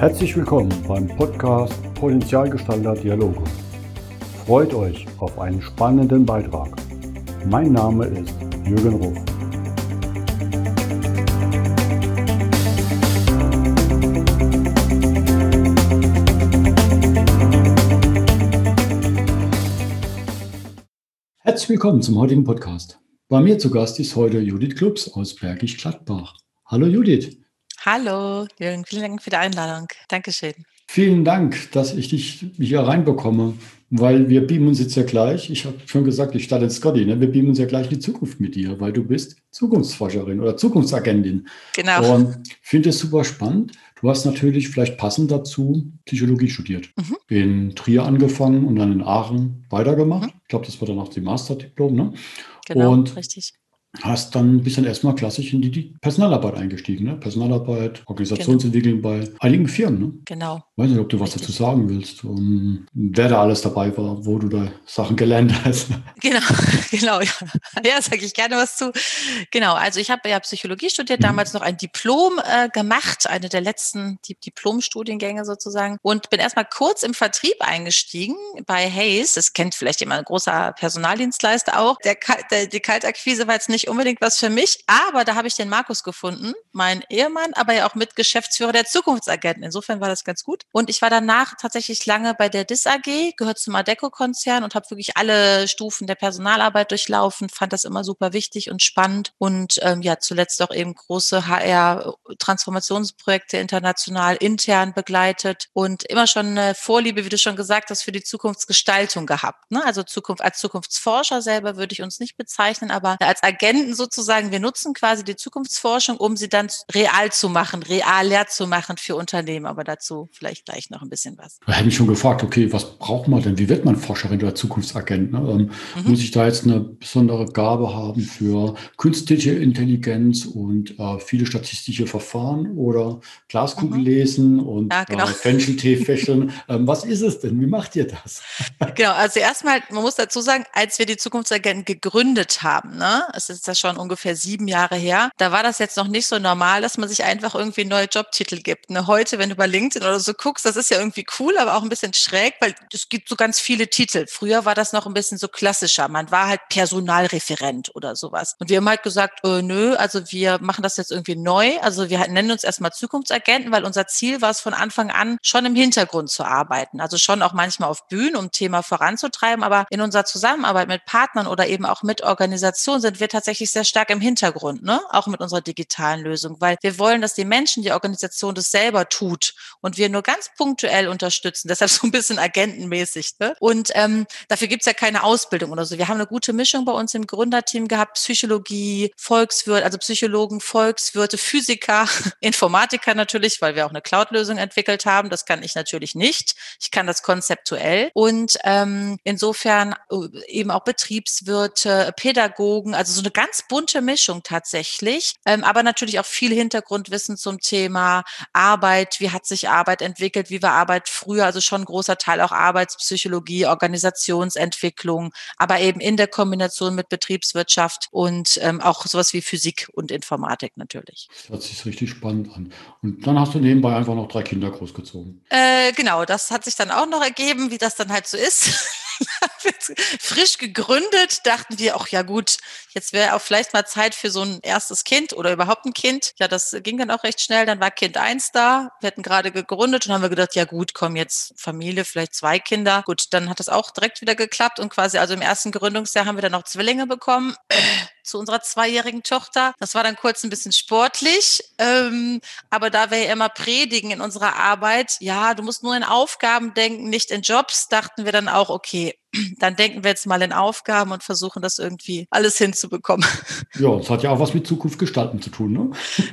Herzlich willkommen beim Podcast Potenzialgestalter Dialoge. Freut euch auf einen spannenden Beitrag. Mein Name ist Jürgen Ruf. Herzlich willkommen zum heutigen Podcast. Bei mir zu Gast ist heute Judith Klubs aus Bergisch Gladbach. Hallo Judith. Hallo, Jürgen, vielen Dank für die Einladung. Dankeschön. Vielen Dank, dass ich dich hier reinbekomme, weil wir beamen uns jetzt ja gleich. Ich habe schon gesagt, ich starte in Scotty, ne? wir beamen uns ja gleich in die Zukunft mit dir, weil du bist Zukunftsforscherin oder Zukunftsagentin. Genau. Und finde es super spannend. Du hast natürlich vielleicht passend dazu Psychologie studiert. Mhm. In Trier angefangen und dann in Aachen weitergemacht. Mhm. Ich glaube, das war dann auch die Masterdiplom. Ne? Genau, und richtig hast dann ein bisschen erstmal klassisch in die, Personalarbeit eingestiegen. Ne? Personalarbeit, Organisationsentwicklung genau. bei einigen Firmen. Ne? Genau. Weiß nicht, ob du was dazu sagen willst, um, wer da alles dabei war, wo du da Sachen gelernt hast. Genau, genau. Ja, ja sage ich gerne was zu. Genau, also ich habe ja Psychologie studiert, mhm. damals noch ein Diplom äh, gemacht, eine der letzten die Diplomstudiengänge sozusagen und bin erstmal kurz im Vertrieb eingestiegen bei Hayes. Das kennt vielleicht jemand, ein großer Personaldienstleister auch. Der, der, die Kaltakquise war jetzt nicht nicht unbedingt was für mich, aber da habe ich den Markus gefunden, mein Ehemann, aber ja auch Mitgeschäftsführer der Zukunftsagenten. Insofern war das ganz gut. Und ich war danach tatsächlich lange bei der DIS AG, gehört zum Adeco-Konzern und habe wirklich alle Stufen der Personalarbeit durchlaufen, fand das immer super wichtig und spannend und ähm, ja, zuletzt auch eben große HR-Transformationsprojekte international, intern begleitet und immer schon eine Vorliebe, wie du schon gesagt hast, für die Zukunftsgestaltung gehabt. Ne? Also Zukunft, als Zukunftsforscher selber würde ich uns nicht bezeichnen, aber als Agent Agenten sozusagen, wir nutzen quasi die Zukunftsforschung, um sie dann real zu machen, realer zu machen für Unternehmen. Aber dazu vielleicht gleich noch ein bisschen was. Da hätte ich schon gefragt, okay, was braucht man denn? Wie wird man Forscherin oder Zukunftsagent? Ne? Ähm, mhm. Muss ich da jetzt eine besondere Gabe haben für künstliche Intelligenz und äh, viele statistische Verfahren oder Glaskugel mhm. lesen und ja, genau. äh, Fencheltee fächeln? ähm, was ist es denn? Wie macht ihr das? genau, also erstmal, man muss dazu sagen, als wir die Zukunftsagenten gegründet haben, ne, es ist das schon ungefähr sieben Jahre her. Da war das jetzt noch nicht so normal, dass man sich einfach irgendwie neue Jobtitel gibt. Ne? Heute, wenn du bei LinkedIn oder so guckst, das ist ja irgendwie cool, aber auch ein bisschen schräg, weil es gibt so ganz viele Titel. Früher war das noch ein bisschen so klassischer. Man war halt Personalreferent oder sowas. Und wir haben halt gesagt, äh, nö, also wir machen das jetzt irgendwie neu. Also wir nennen uns erstmal Zukunftsagenten, weil unser Ziel war es von Anfang an, schon im Hintergrund zu arbeiten. Also schon auch manchmal auf Bühnen, um Thema voranzutreiben. Aber in unserer Zusammenarbeit mit Partnern oder eben auch mit Organisationen sind wir tatsächlich tatsächlich sehr stark im Hintergrund, ne? auch mit unserer digitalen Lösung, weil wir wollen, dass die Menschen, die Organisation das selber tut und wir nur ganz punktuell unterstützen, deshalb so ein bisschen agentenmäßig. Ne? Und ähm, dafür gibt's ja keine Ausbildung oder so. Wir haben eine gute Mischung bei uns im Gründerteam gehabt, Psychologie, Volkswirt, also Psychologen, Volkswirte, Physiker, Informatiker natürlich, weil wir auch eine Cloud-Lösung entwickelt haben. Das kann ich natürlich nicht. Ich kann das konzeptuell. Und ähm, insofern äh, eben auch Betriebswirte, Pädagogen, also so eine ganz bunte Mischung tatsächlich, ähm, aber natürlich auch viel Hintergrundwissen zum Thema Arbeit, wie hat sich Arbeit entwickelt, wie war Arbeit früher, also schon ein großer Teil auch Arbeitspsychologie, Organisationsentwicklung, aber eben in der Kombination mit Betriebswirtschaft und ähm, auch sowas wie Physik und Informatik natürlich. Das hört sich richtig spannend an. Und dann hast du nebenbei einfach noch drei Kinder großgezogen. Äh, genau, das hat sich dann auch noch ergeben, wie das dann halt so ist. frisch gegründet, dachten wir auch, ja gut, jetzt wäre auch vielleicht mal Zeit für so ein erstes Kind oder überhaupt ein Kind. Ja, das ging dann auch recht schnell. Dann war Kind eins da. Wir hatten gerade gegründet und haben wir gedacht, ja gut, komm jetzt Familie, vielleicht zwei Kinder. Gut, dann hat das auch direkt wieder geklappt und quasi also im ersten Gründungsjahr haben wir dann noch Zwillinge bekommen zu unserer zweijährigen Tochter. Das war dann kurz ein bisschen sportlich, ähm, aber da wir ja immer predigen in unserer Arbeit, ja, du musst nur in Aufgaben denken, nicht in Jobs, dachten wir dann auch, okay, dann denken wir jetzt mal in Aufgaben und versuchen das irgendwie alles hinzubekommen. Ja, das hat ja auch was mit Zukunft gestalten zu tun, ne?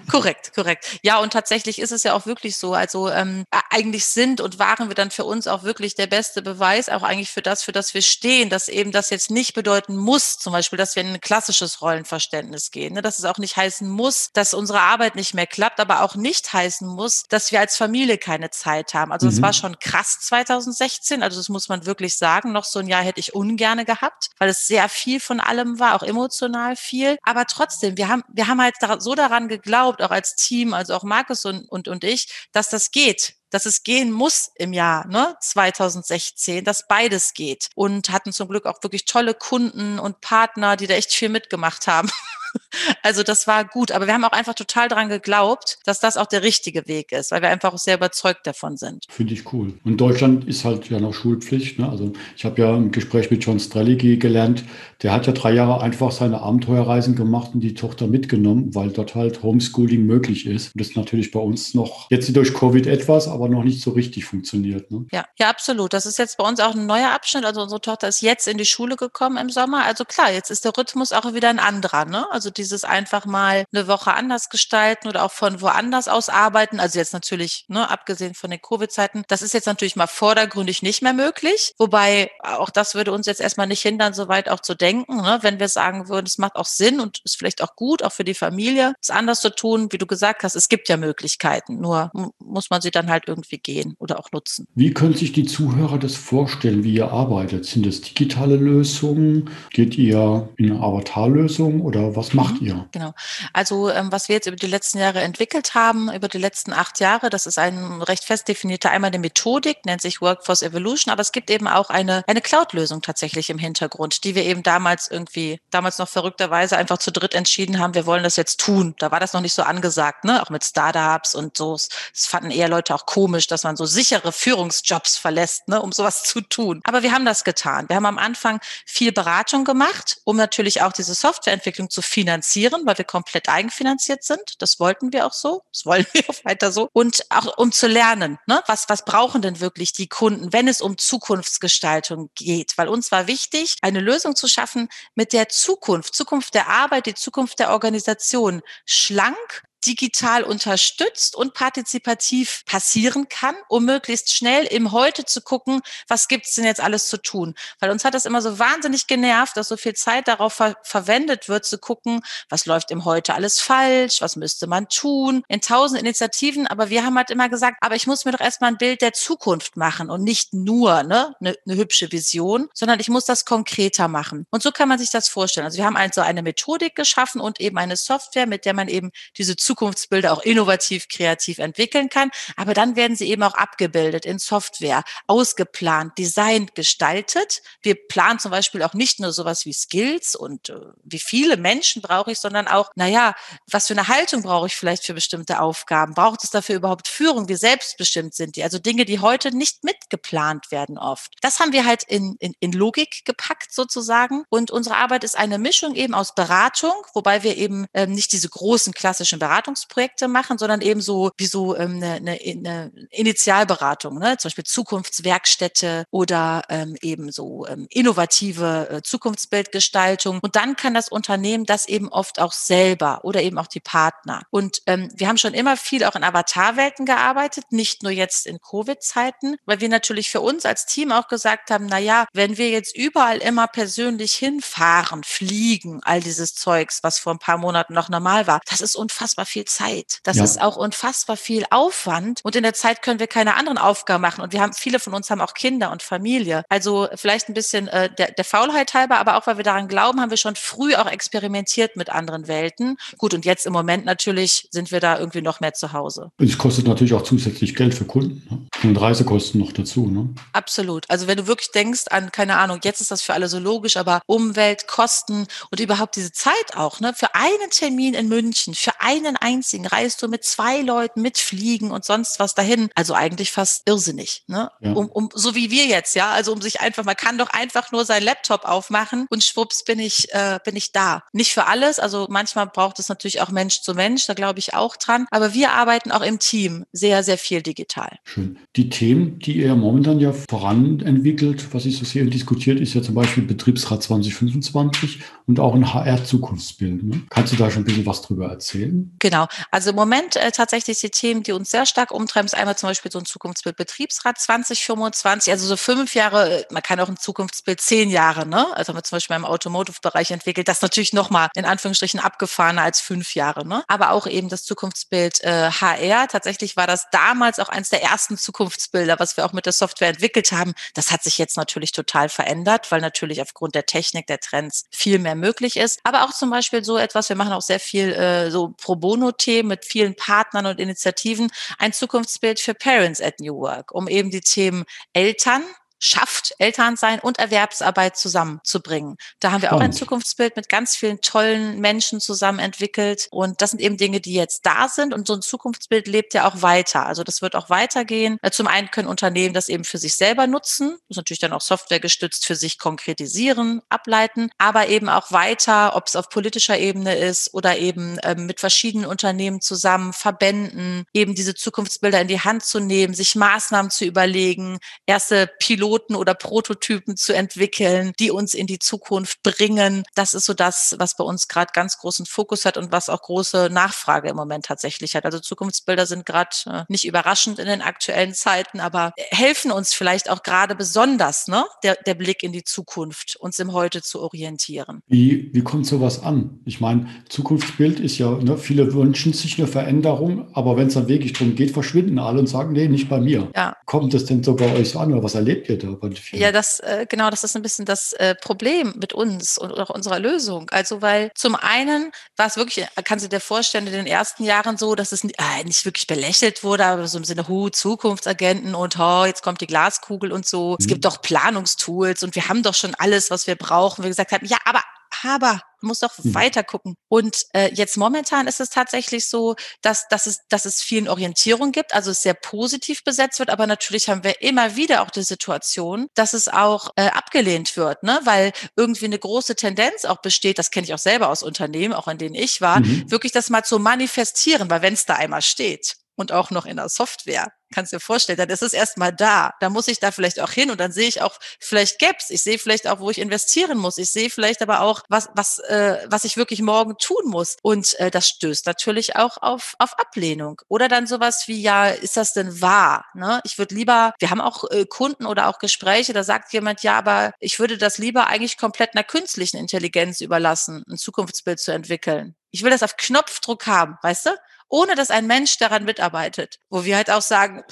Korrekt, korrekt. Ja, und tatsächlich ist es ja auch wirklich so. Also ähm, eigentlich sind und waren wir dann für uns auch wirklich der beste Beweis, auch eigentlich für das, für das wir stehen, dass eben das jetzt nicht bedeuten muss, zum Beispiel, dass wir in ein klassisches Rollenverständnis gehen, ne? dass es auch nicht heißen muss, dass unsere Arbeit nicht mehr klappt, aber auch nicht heißen muss, dass wir als Familie keine Zeit haben. Also das mhm. war schon krass 2016, also das muss man wirklich sagen, noch so ein Jahr hätte ich ungerne gehabt, weil es sehr viel von allem war, auch emotional viel. Aber trotzdem, wir haben, wir haben halt so daran geglaubt, auch als Team, also auch Markus und, und, und ich, dass das geht dass es gehen muss im Jahr ne, 2016, dass beides geht und hatten zum Glück auch wirklich tolle Kunden und Partner, die da echt viel mitgemacht haben. Also das war gut, aber wir haben auch einfach total daran geglaubt, dass das auch der richtige Weg ist, weil wir einfach auch sehr überzeugt davon sind. Finde ich cool. Und Deutschland ist halt ja noch Schulpflicht. Ne? Also ich habe ja im Gespräch mit John Strelicky gelernt, der hat ja drei Jahre einfach seine Abenteuerreisen gemacht und die Tochter mitgenommen, weil dort halt Homeschooling möglich ist. Und das natürlich bei uns noch jetzt durch Covid etwas, aber noch nicht so richtig funktioniert. Ne? Ja, ja, absolut. Das ist jetzt bei uns auch ein neuer Abschnitt. Also unsere Tochter ist jetzt in die Schule gekommen im Sommer. Also klar, jetzt ist der Rhythmus auch wieder ein anderer. Ne? Also dieses einfach mal eine Woche anders gestalten oder auch von woanders aus arbeiten. Also jetzt natürlich, ne, abgesehen von den Covid-Zeiten, das ist jetzt natürlich mal vordergründig nicht mehr möglich. Wobei auch das würde uns jetzt erstmal nicht hindern, soweit auch zu denken. Ne? Wenn wir sagen würden, es macht auch Sinn und ist vielleicht auch gut, auch für die Familie, es anders zu tun, wie du gesagt hast, es gibt ja Möglichkeiten. Nur muss man sie dann halt irgendwie gehen oder auch nutzen. Wie können sich die Zuhörer das vorstellen, wie ihr arbeitet? Sind das digitale Lösungen? Geht ihr in eine Avatarlösung oder was macht mhm. ihr? Genau. Also ähm, was wir jetzt über die letzten Jahre entwickelt haben, über die letzten acht Jahre, das ist ein recht fest definierter, einmal eine Methodik, nennt sich Workforce Evolution, aber es gibt eben auch eine, eine Cloud-Lösung tatsächlich im Hintergrund, die wir eben damals irgendwie, damals noch verrückterweise einfach zu dritt entschieden haben, wir wollen das jetzt tun. Da war das noch nicht so angesagt, ne? auch mit Startups und so. Das fanden eher Leute auch komisch, dass man so sichere Führungsjobs verlässt, ne? um sowas zu tun. Aber wir haben das getan. Wir haben am Anfang viel Beratung gemacht, um natürlich auch diese Softwareentwicklung zu finanzieren weil wir komplett eigenfinanziert sind. Das wollten wir auch so. Das wollen wir auch weiter so. Und auch um zu lernen, ne? was, was brauchen denn wirklich die Kunden, wenn es um Zukunftsgestaltung geht? Weil uns war wichtig, eine Lösung zu schaffen mit der Zukunft, Zukunft der Arbeit, die Zukunft der Organisation schlank digital unterstützt und partizipativ passieren kann, um möglichst schnell im Heute zu gucken, was gibt's denn jetzt alles zu tun. Weil uns hat das immer so wahnsinnig genervt, dass so viel Zeit darauf ver verwendet wird, zu gucken, was läuft im Heute alles falsch, was müsste man tun, in tausend Initiativen. Aber wir haben halt immer gesagt, aber ich muss mir doch erstmal ein Bild der Zukunft machen und nicht nur ne, eine ne hübsche Vision, sondern ich muss das konkreter machen. Und so kann man sich das vorstellen. Also wir haben also eine Methodik geschaffen und eben eine Software, mit der man eben diese Zukunftsbilder auch innovativ, kreativ entwickeln kann. Aber dann werden sie eben auch abgebildet in Software, ausgeplant, designt, gestaltet. Wir planen zum Beispiel auch nicht nur sowas wie Skills und äh, wie viele Menschen brauche ich, sondern auch, naja, was für eine Haltung brauche ich vielleicht für bestimmte Aufgaben? Braucht es dafür überhaupt Führung? Wie selbstbestimmt sind die? Also Dinge, die heute nicht mitgeplant werden oft. Das haben wir halt in, in, in Logik gepackt sozusagen. Und unsere Arbeit ist eine Mischung eben aus Beratung, wobei wir eben ähm, nicht diese großen klassischen Beratungen Beratungsprojekte machen, sondern eben so wie so ähm, eine, eine, eine Initialberatung, ne? zum Beispiel Zukunftswerkstätte oder ähm, eben so ähm, innovative äh, Zukunftsbildgestaltung. Und dann kann das Unternehmen das eben oft auch selber oder eben auch die Partner. Und ähm, wir haben schon immer viel auch in Avatarwelten gearbeitet, nicht nur jetzt in Covid-Zeiten, weil wir natürlich für uns als Team auch gesagt haben, na wenn wir jetzt überall immer persönlich hinfahren, fliegen, all dieses Zeugs, was vor ein paar Monaten noch normal war, das ist unfassbar viel Zeit. Das ja. ist auch unfassbar viel Aufwand. Und in der Zeit können wir keine anderen Aufgaben machen. Und wir haben, viele von uns haben auch Kinder und Familie. Also vielleicht ein bisschen äh, der, der Faulheit halber, aber auch weil wir daran glauben, haben wir schon früh auch experimentiert mit anderen Welten. Gut, und jetzt im Moment natürlich sind wir da irgendwie noch mehr zu Hause. Und es kostet natürlich auch zusätzlich Geld für Kunden. Ne? Und Reisekosten noch dazu. Ne? Absolut. Also wenn du wirklich denkst an, keine Ahnung, jetzt ist das für alle so logisch, aber Umwelt, Kosten und überhaupt diese Zeit auch, ne? Für einen Termin in München, für einen einzigen reist du mit zwei Leuten mitfliegen und sonst was dahin. Also eigentlich fast irrsinnig, ne? Ja. Um, um, so wie wir jetzt, ja. Also um sich einfach, man kann doch einfach nur seinen Laptop aufmachen und schwupps bin ich, äh, bin ich da. Nicht für alles. Also manchmal braucht es natürlich auch Mensch zu Mensch, da glaube ich auch dran. Aber wir arbeiten auch im Team sehr, sehr viel digital. Schön. Die Themen, die ihr momentan ja voran entwickelt, was ich so sehe und diskutiert, ist ja zum Beispiel Betriebsrat 2025 und auch ein HR-Zukunftsbild. Ne? Kannst du da schon ein bisschen was drüber erzählen? Genau. Also im Moment äh, tatsächlich die Themen, die uns sehr stark umtreiben, ist einmal zum Beispiel so ein Zukunftsbild Betriebsrat 2025, also so fünf Jahre, man kann auch ein Zukunftsbild zehn Jahre, ne? Also haben wir zum Beispiel im Automotive-Bereich entwickelt, das natürlich nochmal in Anführungsstrichen abgefahrener als fünf Jahre, ne? Aber auch eben das Zukunftsbild äh, HR. Tatsächlich war das damals auch eines der ersten Zukunftsbilder, Zukunftsbilder, was wir auch mit der Software entwickelt haben, das hat sich jetzt natürlich total verändert, weil natürlich aufgrund der Technik, der Trends viel mehr möglich ist. Aber auch zum Beispiel so etwas, wir machen auch sehr viel äh, so Pro Bono-Themen mit vielen Partnern und Initiativen, ein Zukunftsbild für Parents at New Work, um eben die Themen Eltern, schafft, Elternsein und Erwerbsarbeit zusammenzubringen. Da haben wir Spannend. auch ein Zukunftsbild mit ganz vielen tollen Menschen zusammen entwickelt. Und das sind eben Dinge, die jetzt da sind. Und so ein Zukunftsbild lebt ja auch weiter. Also das wird auch weitergehen. Äh, zum einen können Unternehmen das eben für sich selber nutzen, das natürlich dann auch Software gestützt für sich konkretisieren, ableiten, aber eben auch weiter, ob es auf politischer Ebene ist oder eben ähm, mit verschiedenen Unternehmen zusammen, Verbänden, eben diese Zukunftsbilder in die Hand zu nehmen, sich Maßnahmen zu überlegen, erste Piloten Piloten oder Prototypen zu entwickeln, die uns in die Zukunft bringen. Das ist so das, was bei uns gerade ganz großen Fokus hat und was auch große Nachfrage im Moment tatsächlich hat. Also Zukunftsbilder sind gerade äh, nicht überraschend in den aktuellen Zeiten, aber helfen uns vielleicht auch gerade besonders, ne, der, der Blick in die Zukunft, uns im Heute zu orientieren. Wie, wie kommt sowas an? Ich meine, Zukunftsbild ist ja, ne, viele wünschen sich eine Veränderung, aber wenn es dann wirklich darum geht, verschwinden alle und sagen, nee, nicht bei mir. Ja. Kommt es denn so bei euch so an oder was erlebt ihr Mitarbeiter. Ja, das, äh, genau, das ist ein bisschen das äh, Problem mit uns und auch unserer Lösung. Also, weil zum einen war es wirklich, äh, kannst du dir vorstellen, in den ersten Jahren so, dass es nicht, äh, nicht wirklich belächelt wurde, aber so im Sinne, hu, Zukunftsagenten und oh, jetzt kommt die Glaskugel und so. Mhm. Es gibt doch Planungstools und wir haben doch schon alles, was wir brauchen. Wir gesagt haben, ja, aber aber muss doch mhm. weiter gucken. Und äh, jetzt momentan ist es tatsächlich so, dass, dass, es, dass es vielen Orientierung gibt, also es sehr positiv besetzt wird, aber natürlich haben wir immer wieder auch die Situation, dass es auch äh, abgelehnt wird, ne? weil irgendwie eine große Tendenz auch besteht, das kenne ich auch selber aus Unternehmen, auch in denen ich war, mhm. wirklich das mal zu manifestieren, weil wenn es da einmal steht, und auch noch in der Software. Kannst dir vorstellen, dann ist es erstmal da. Da muss ich da vielleicht auch hin und dann sehe ich auch vielleicht Gaps. Ich sehe vielleicht auch, wo ich investieren muss. Ich sehe vielleicht aber auch, was, was, äh, was ich wirklich morgen tun muss. Und äh, das stößt natürlich auch auf, auf Ablehnung. Oder dann sowas wie, ja, ist das denn wahr? Ne? Ich würde lieber, wir haben auch äh, Kunden oder auch Gespräche, da sagt jemand, ja, aber ich würde das lieber eigentlich komplett einer künstlichen Intelligenz überlassen, ein Zukunftsbild zu entwickeln. Ich will das auf Knopfdruck haben, weißt du? Ohne dass ein Mensch daran mitarbeitet. Wo wir halt auch sagen,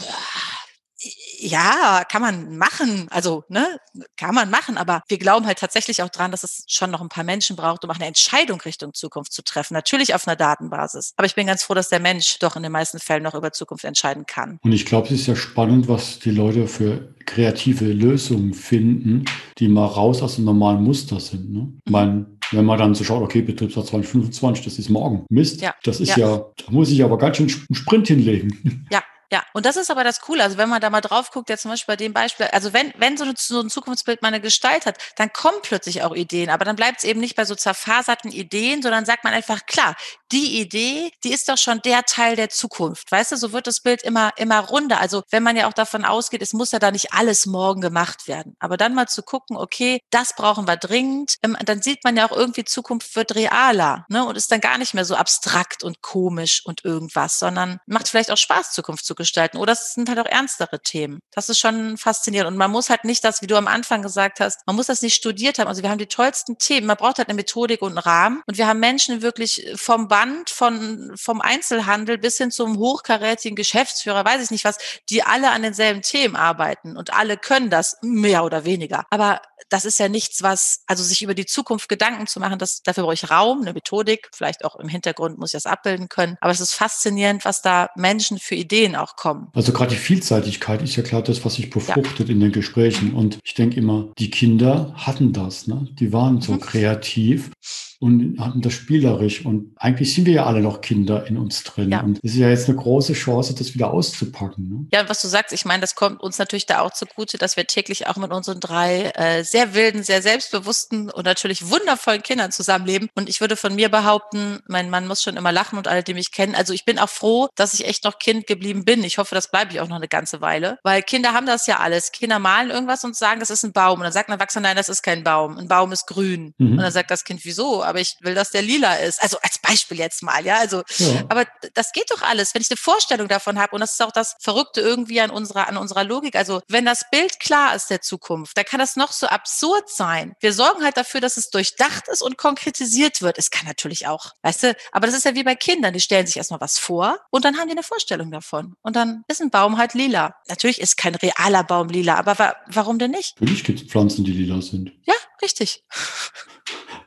ja, kann man machen. Also, ne, kann man machen. Aber wir glauben halt tatsächlich auch dran, dass es schon noch ein paar Menschen braucht, um auch eine Entscheidung Richtung Zukunft zu treffen. Natürlich auf einer Datenbasis. Aber ich bin ganz froh, dass der Mensch doch in den meisten Fällen noch über Zukunft entscheiden kann. Und ich glaube, es ist ja spannend, was die Leute für kreative Lösungen finden, die mal raus aus dem normalen Muster sind. Ne? Ich meine, wenn man dann so schaut, okay, Betriebsrat 2025, das ist morgen. Mist, ja. das ist ja. ja, da muss ich aber ganz schön einen Sprint hinlegen. Ja, ja, und das ist aber das Coole. Also wenn man da mal drauf guckt, ja zum Beispiel bei dem Beispiel, also wenn, wenn so, eine, so ein Zukunftsbild mal eine Gestalt hat, dann kommen plötzlich auch Ideen. Aber dann bleibt es eben nicht bei so zerfaserten Ideen, sondern sagt man einfach, klar, die Idee, die ist doch schon der Teil der Zukunft. Weißt du, so wird das Bild immer, immer runder. Also wenn man ja auch davon ausgeht, es muss ja da nicht alles morgen gemacht werden. Aber dann mal zu gucken, okay, das brauchen wir dringend, ähm, dann sieht man ja auch irgendwie, Zukunft wird realer ne? und ist dann gar nicht mehr so abstrakt und komisch und irgendwas, sondern macht vielleicht auch Spaß, Zukunft zu gestalten. Oder es sind halt auch ernstere Themen. Das ist schon faszinierend. Und man muss halt nicht das, wie du am Anfang gesagt hast, man muss das nicht studiert haben. Also wir haben die tollsten Themen. Man braucht halt eine Methodik und einen Rahmen. Und wir haben Menschen wirklich vom Band, von, vom Einzelhandel bis hin zum hochkarätigen Geschäftsführer, weiß ich nicht was, die alle an denselben Themen arbeiten. Und alle können das, mehr oder weniger. Aber das ist ja nichts, was, also sich über die Zukunft Gedanken zu machen, das, dafür brauche ich Raum, eine Methodik, vielleicht auch im Hintergrund muss ich das abbilden können. Aber es ist faszinierend, was da Menschen für Ideen auch kommen. Also gerade die Vielseitigkeit ist ja klar das, was sich befruchtet ja. in den Gesprächen. Und ich denke immer, die Kinder hatten das, ne? Die waren so mhm. kreativ und hatten das spielerisch. Und eigentlich sind wir ja alle noch Kinder in uns drin. Ja. Und es ist ja jetzt eine große Chance, das wieder auszupacken. Ne? Ja, was du sagst, ich meine, das kommt uns natürlich da auch zugute, dass wir täglich auch mit unseren drei äh, sehr wilden, sehr selbstbewussten und natürlich wundervollen Kindern zusammenleben. Und ich würde von mir behaupten, mein Mann muss schon immer lachen und alle, die mich kennen. Also ich bin auch froh, dass ich echt noch Kind geblieben bin. Ich hoffe, das bleibe ich auch noch eine ganze Weile. Weil Kinder haben das ja alles. Kinder malen irgendwas und sagen, das ist ein Baum. Und dann sagt ein Erwachsener, nein, das ist kein Baum. Ein Baum ist grün. Mhm. Und dann sagt das Kind, wieso? Aber ich will, dass der lila ist. Also als Beispiel jetzt mal, ja. Also, ja. aber das geht doch alles, wenn ich eine Vorstellung davon habe. Und das ist auch das Verrückte irgendwie an unserer, an unserer Logik. Also, wenn das Bild klar ist der Zukunft, da kann das noch so absurd sein. Wir sorgen halt dafür, dass es durchdacht ist und konkretisiert wird. Es kann natürlich auch, weißt du, aber das ist ja wie bei Kindern. Die stellen sich erstmal was vor und dann haben die eine Vorstellung davon. Und dann ist ein Baum halt lila. Natürlich ist kein realer Baum lila, aber wa warum denn nicht? Natürlich gibt es Pflanzen, die lila sind. Ja, richtig.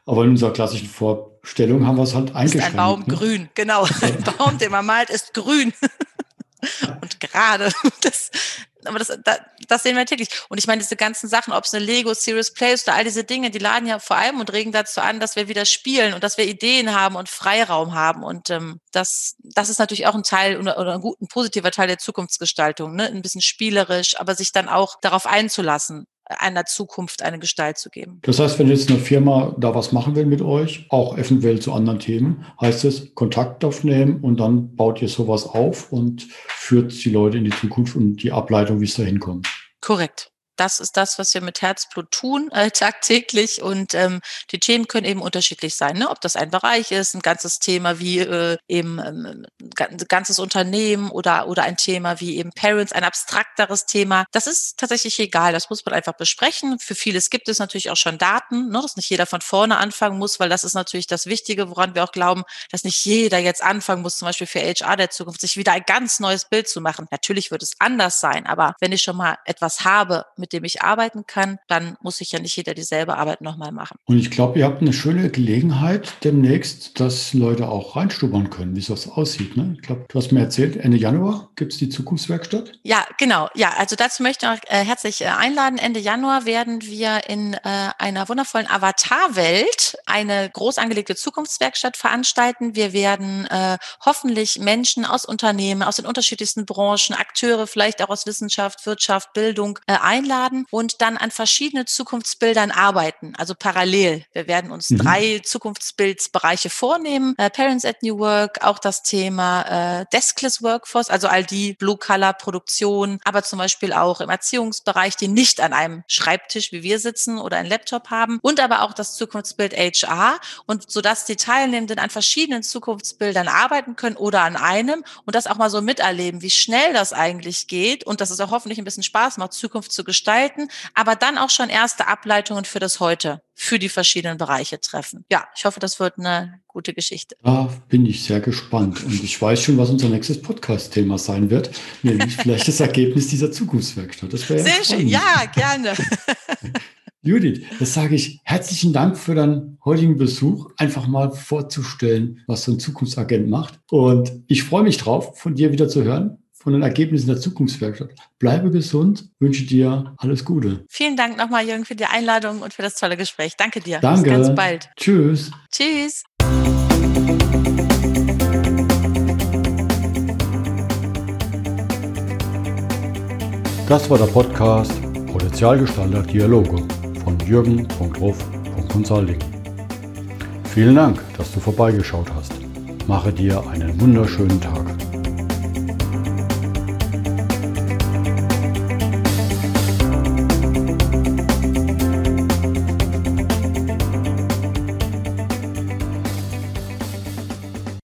Aber in unserer klassischen Vorstellung haben wir es halt eingeschränkt. Ist ein Baum ne? grün, genau. Ein Baum, den man malt, ist grün. Und gerade, das, aber das, das sehen wir täglich. Und ich meine, diese ganzen Sachen, ob es eine Lego Serious Play ist oder all diese Dinge, die laden ja vor allem und regen dazu an, dass wir wieder spielen und dass wir Ideen haben und Freiraum haben. Und ähm, das, das ist natürlich auch ein Teil oder, oder ein, gut, ein positiver Teil der Zukunftsgestaltung, ne? ein bisschen spielerisch, aber sich dann auch darauf einzulassen einer Zukunft eine Gestalt zu geben. Das heißt, wenn jetzt eine Firma da was machen will mit euch, auch eventuell zu anderen Themen, heißt es Kontakt aufnehmen und dann baut ihr sowas auf und führt die Leute in die Zukunft und die Ableitung, wie es da hinkommt. Korrekt das ist das, was wir mit Herzblut tun äh, tagtäglich. Und ähm, die Themen können eben unterschiedlich sein. Ne? Ob das ein Bereich ist, ein ganzes Thema wie äh, eben ähm, ein ganzes Unternehmen oder, oder ein Thema wie eben Parents, ein abstrakteres Thema. Das ist tatsächlich egal. Das muss man einfach besprechen. Für vieles gibt es natürlich auch schon Daten, ne? dass nicht jeder von vorne anfangen muss, weil das ist natürlich das Wichtige, woran wir auch glauben, dass nicht jeder jetzt anfangen muss, zum Beispiel für HR der Zukunft, sich wieder ein ganz neues Bild zu machen. Natürlich wird es anders sein, aber wenn ich schon mal etwas habe, mit mit dem ich arbeiten kann, dann muss ich ja nicht jeder dieselbe Arbeit nochmal machen. Und ich glaube, ihr habt eine schöne Gelegenheit demnächst, dass Leute auch reinstubbern können, wie das aussieht. Ne? Ich glaube, du hast mir erzählt, Ende Januar gibt es die Zukunftswerkstatt. Ja, genau. Ja, also dazu möchte ich auch äh, herzlich äh, einladen. Ende Januar werden wir in äh, einer wundervollen Avatar-Welt eine groß angelegte Zukunftswerkstatt veranstalten. Wir werden äh, hoffentlich Menschen aus Unternehmen, aus den unterschiedlichsten Branchen, Akteure, vielleicht auch aus Wissenschaft, Wirtschaft, Bildung äh, einladen einladen und dann an verschiedene Zukunftsbildern arbeiten, also parallel. Wir werden uns mhm. drei Zukunftsbildsbereiche vornehmen. Äh, Parents at New Work, auch das Thema äh, Deskless Workforce, also all die Blue-Color-Produktion, aber zum Beispiel auch im Erziehungsbereich, die nicht an einem Schreibtisch wie wir sitzen oder einen Laptop haben und aber auch das Zukunftsbild HR und sodass die Teilnehmenden an verschiedenen Zukunftsbildern arbeiten können oder an einem und das auch mal so miterleben, wie schnell das eigentlich geht und dass es auch hoffentlich ein bisschen Spaß macht, Zukunft zu gestalten gestalten, aber dann auch schon erste Ableitungen für das Heute, für die verschiedenen Bereiche treffen. Ja, ich hoffe, das wird eine gute Geschichte. Da bin ich sehr gespannt und ich weiß schon, was unser nächstes Podcast-Thema sein wird, nämlich vielleicht das Ergebnis dieser Zukunftswerkstatt. Das wäre sehr schön, ja, gerne. Judith, das sage ich herzlichen Dank für deinen heutigen Besuch, einfach mal vorzustellen, was so ein Zukunftsagent macht. Und ich freue mich drauf, von dir wieder zu hören, von den Ergebnissen der Zukunftswerkstatt. Bleibe gesund, wünsche dir alles Gute. Vielen Dank nochmal, Jürgen, für die Einladung und für das tolle Gespräch. Danke dir. Danke. Bis ganz bald. Tschüss. Tschüss. Das war der Podcast Potenzialgestalter Dialoge von jürgen.ruf.consulting. Vielen Dank, dass du vorbeigeschaut hast. Mache dir einen wunderschönen Tag.